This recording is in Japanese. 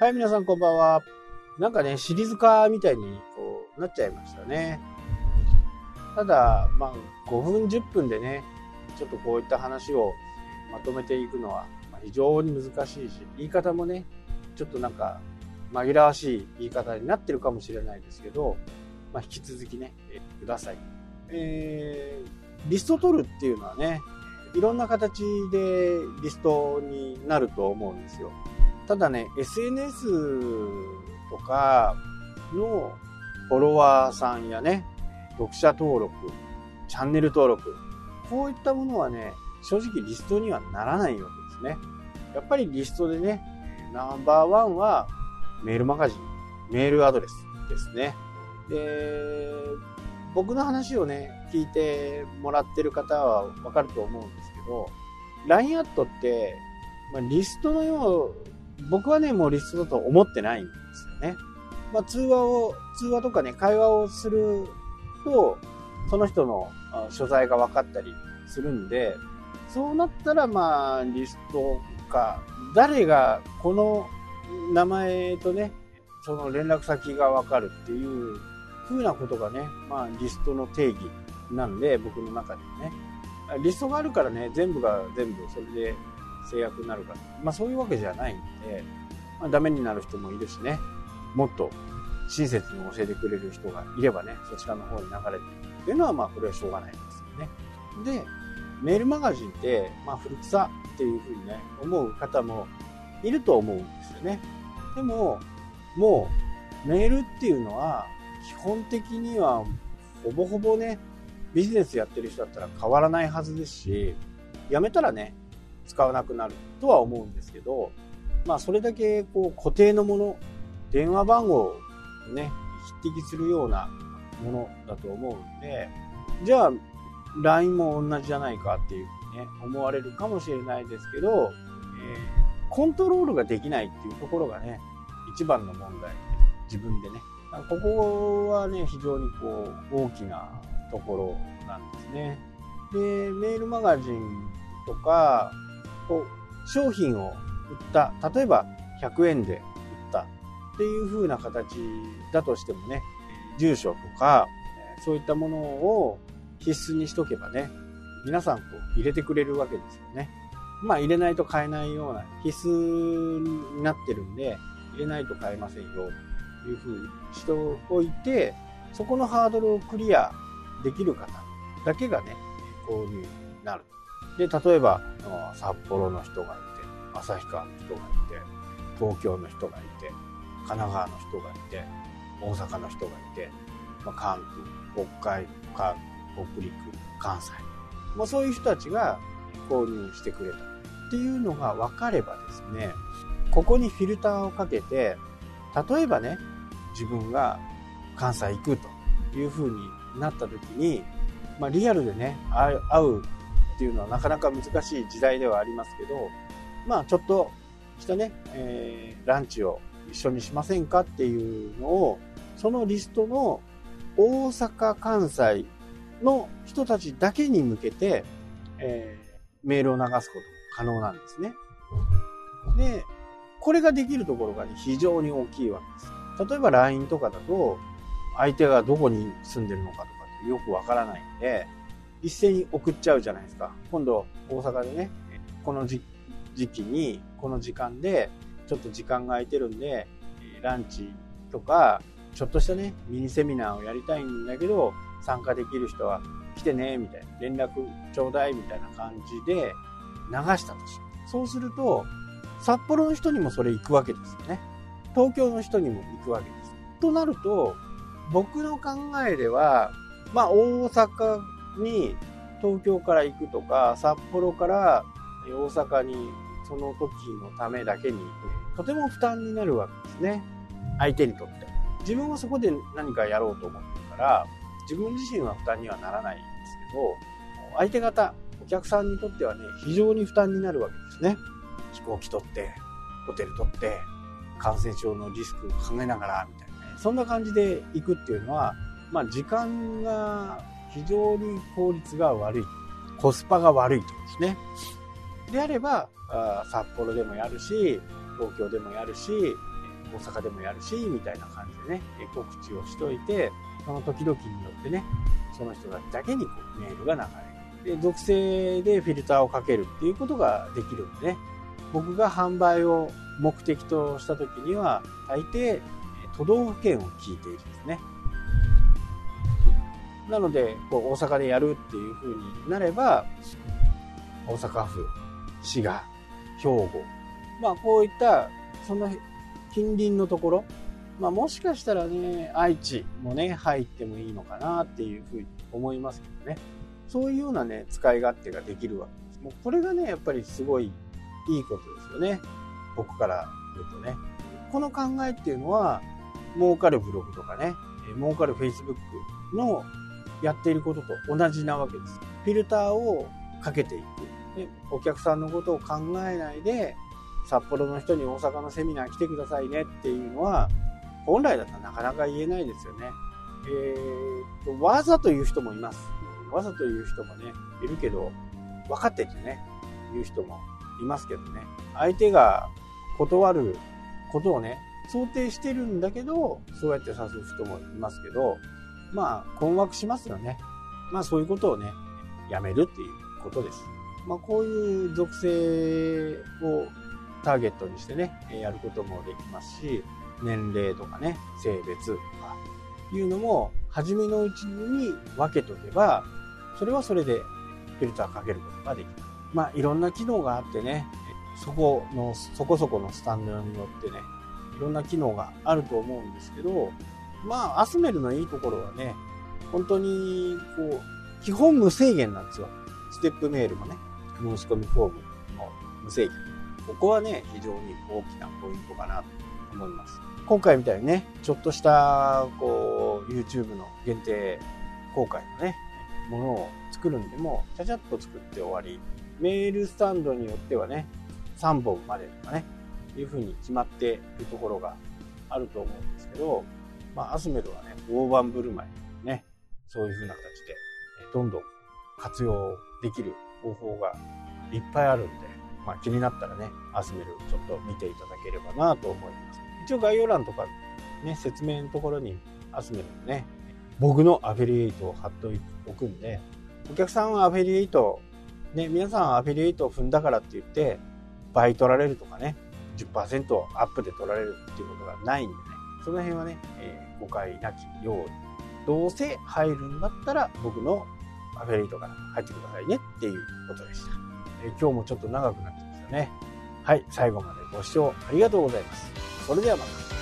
はい、皆さんこんばんは。なんかね、シリーズ化みたいにこうなっちゃいましたね。ただ、まあ、5分、10分でね、ちょっとこういった話をまとめていくのは非常に難しいし、言い方もね、ちょっとなんか紛らわしい言い方になってるかもしれないですけど、まあ、引き続きね、ください。えー、リスト取るっていうのはね、いろんな形でリストになると思うんですよ。ただね、SNS とかのフォロワーさんやね、読者登録、チャンネル登録、こういったものはね、正直リストにはならないわけですね。やっぱりリストでね、ナンバーワンはメールマガジン、メールアドレスですね。で、僕の話をね、聞いてもらってる方はわかると思うんですけど、LINE アットって、まあ、リストのよう、僕はね、もうリストだと思ってないんですよね。まあ、通話を、通話とかね、会話をすると、その人の所在が分かったりするんで、そうなったら、まあ、リストか、誰がこの名前とね、その連絡先が分かるっていう風なことがね、まあ、リストの定義なんで、僕の中ではね。リストがあるからね、全部が全部それで制約になるかまあそういうわけじゃないんで、まあ、ダメになる人もいるしね、もっと親切に教えてくれる人がいればね、そちらの方に流れていくっていうのは、まあこれはしょうがないですよね。で、メールマガジンって、まあ古臭っていうふうにね、思う方もいると思うんですよね。でも、もうメールっていうのは、基本的にはほぼほぼね、ビジネスやってる人だったら変わらないはずですし、辞めたらね、使わなくなるとは思うんですけど、まあそれだけこう固定のもの、電話番号をね、匹敵するようなものだと思うんで、じゃあ LINE も同じじゃないかっていうふうにね、思われるかもしれないですけど、えー、コントロールができないっていうところがね、一番の問題で、自分でね。ここはね、非常にこう、大きなところなんですね。で、メールマガジンとか、こう、商品を売った、例えば100円で売ったっていう風な形だとしてもね、住所とか、そういったものを必須にしとけばね、皆さんこう入れてくれるわけですよね。まあ入れないと買えないような必須になってるんで、入れないと買えませんよというふうにしておいて、そこのハードルをクリアできる方だけがね、購入になる。で、例えば、札幌の人がいて、旭川の人がいて、東京の人がいて、神奈川の人がいて、大阪の人がいて、まあ、関東、北海、関北陸、関西。まあ、そういう人たちが購入してくれたっていうのが分かればですね、ここにフィルターをかけて、例えばね、自分が関西行くという風になった時に、まあ、リアルでね、会うっていうのはなかなか難しい時代ではありますけど、まあちょっとしたね、えー、ランチを一緒にしませんかっていうのを、そのリストの大阪、関西の人たちだけに向けて、えー、メールを流すことも可能なんですね。で、これができるところが、ね、非常に大きいわけです。例えば LINE とかだと、相手がどこに住んでるのかとかってよくわからないんで、一斉に送っちゃうじゃないですか。今度、大阪でね、この時期に、この時間で、ちょっと時間が空いてるんで、ランチとか、ちょっとしたね、ミニセミナーをやりたいんだけど、参加できる人は来てね、みたいな、連絡ちょうだい、みたいな感じで流したとしそうすると、札幌の人にもそれ行くわけですよね。東京の人にも行くわけです。となると、僕の考えでは、まあ大阪に東京から行くとか、札幌から大阪にその時のためだけにとても負担になるわけですね。相手にとって。自分はそこで何かやろうと思ってるから、自分自身は負担にはならないんですけど、相手方、お客さんにとってはね、非常に負担になるわけですね。飛行機取って、ホテル取って、感染症のリスクを考えながら、みたいなね。そんな感じで行くっていうのは、まあ時間が非常に効率が悪い。コスパが悪いとですね。であれば、札幌でもやるし、東京でもやるし、大阪でもやるし、みたいな感じでね、告知をしといて、その時々によってね、その人たちだけにこうメールが流れる。で、属性でフィルターをかけるっていうことができるんでね、僕が販売を目的とした時には、大抵、都道府県を聞いているんですね。なので、こう大阪でやるっていう風になれば、大阪府、滋賀、兵庫、まあこういったその近隣のところ、まあもしかしたらね、愛知もね、入ってもいいのかなっていうふうに思いますけどね。そういうようなね、使い勝手ができるわけです。もうこれがね、やっぱりすごいいいことですよね。僕から言うとね。この考えっていうのは、儲かるブログとかね、儲かる Facebook のやっていることと同じなわけです。フィルターをかけていく。でお客さんのことを考えないで、札幌の人に大阪のセミナー来てくださいねっていうのは、本来だったらなかなか言えないですよね。えー、とわざと言う人もいます。わざと言う人もね、いるけど、分かっててね、言う人もいますけどね。相手が断ることをね、想定してるんだけど、そうやって誘う人もいますけど、まあ、困惑しますよね。まあ、そういうことをね、やめるっていうことです。まあ、こういう属性をターゲットにしてね、やることもできますし、年齢とかね、性別とかいうのも、初めのうちに分けとけば、それはそれでフィルターかけることができる。まあ、いろんな機能があってね、そこの、そこそこのスタンドによってね、いろんな機能があると思うんですけど、まあ、アスメルのいいところはね、本当に、こう、基本無制限なんですよ。ステップメールもね、申し込みフォームも無制限。ここはね、非常に大きなポイントかなと思います。今回みたいにね、ちょっとした、こう、YouTube の限定公開のね、ものを作るんでも、ちゃちゃっと作って終わり、メールスタンドによってはね、3本までとかね、いうふうに決まっているところがあると思うんですけど、まあ、アスメルはね、大盤振る舞い、ね、そういうふうな形で、どんどん活用できる方法がいっぱいあるんで、まあ、気になったらね、アスメルちょっと見ていただければなと思います。一応概要欄とか、ね、説明のところにアスメルのね、僕のアフィリエイトを貼っておくんで、お客さんはアフィリエイト、ね、皆さんアフィリエイトを踏んだからって言って、倍取られるとかね、10%アップで取られるっていうことがないんでね、その辺はね、えー、誤解なきように。どうせ入るんだったら僕のアフィリエイトから入ってくださいねっていうことでした。えー、今日もちょっと長くなってきましたね。はい、最後までご視聴ありがとうございます。それではまた。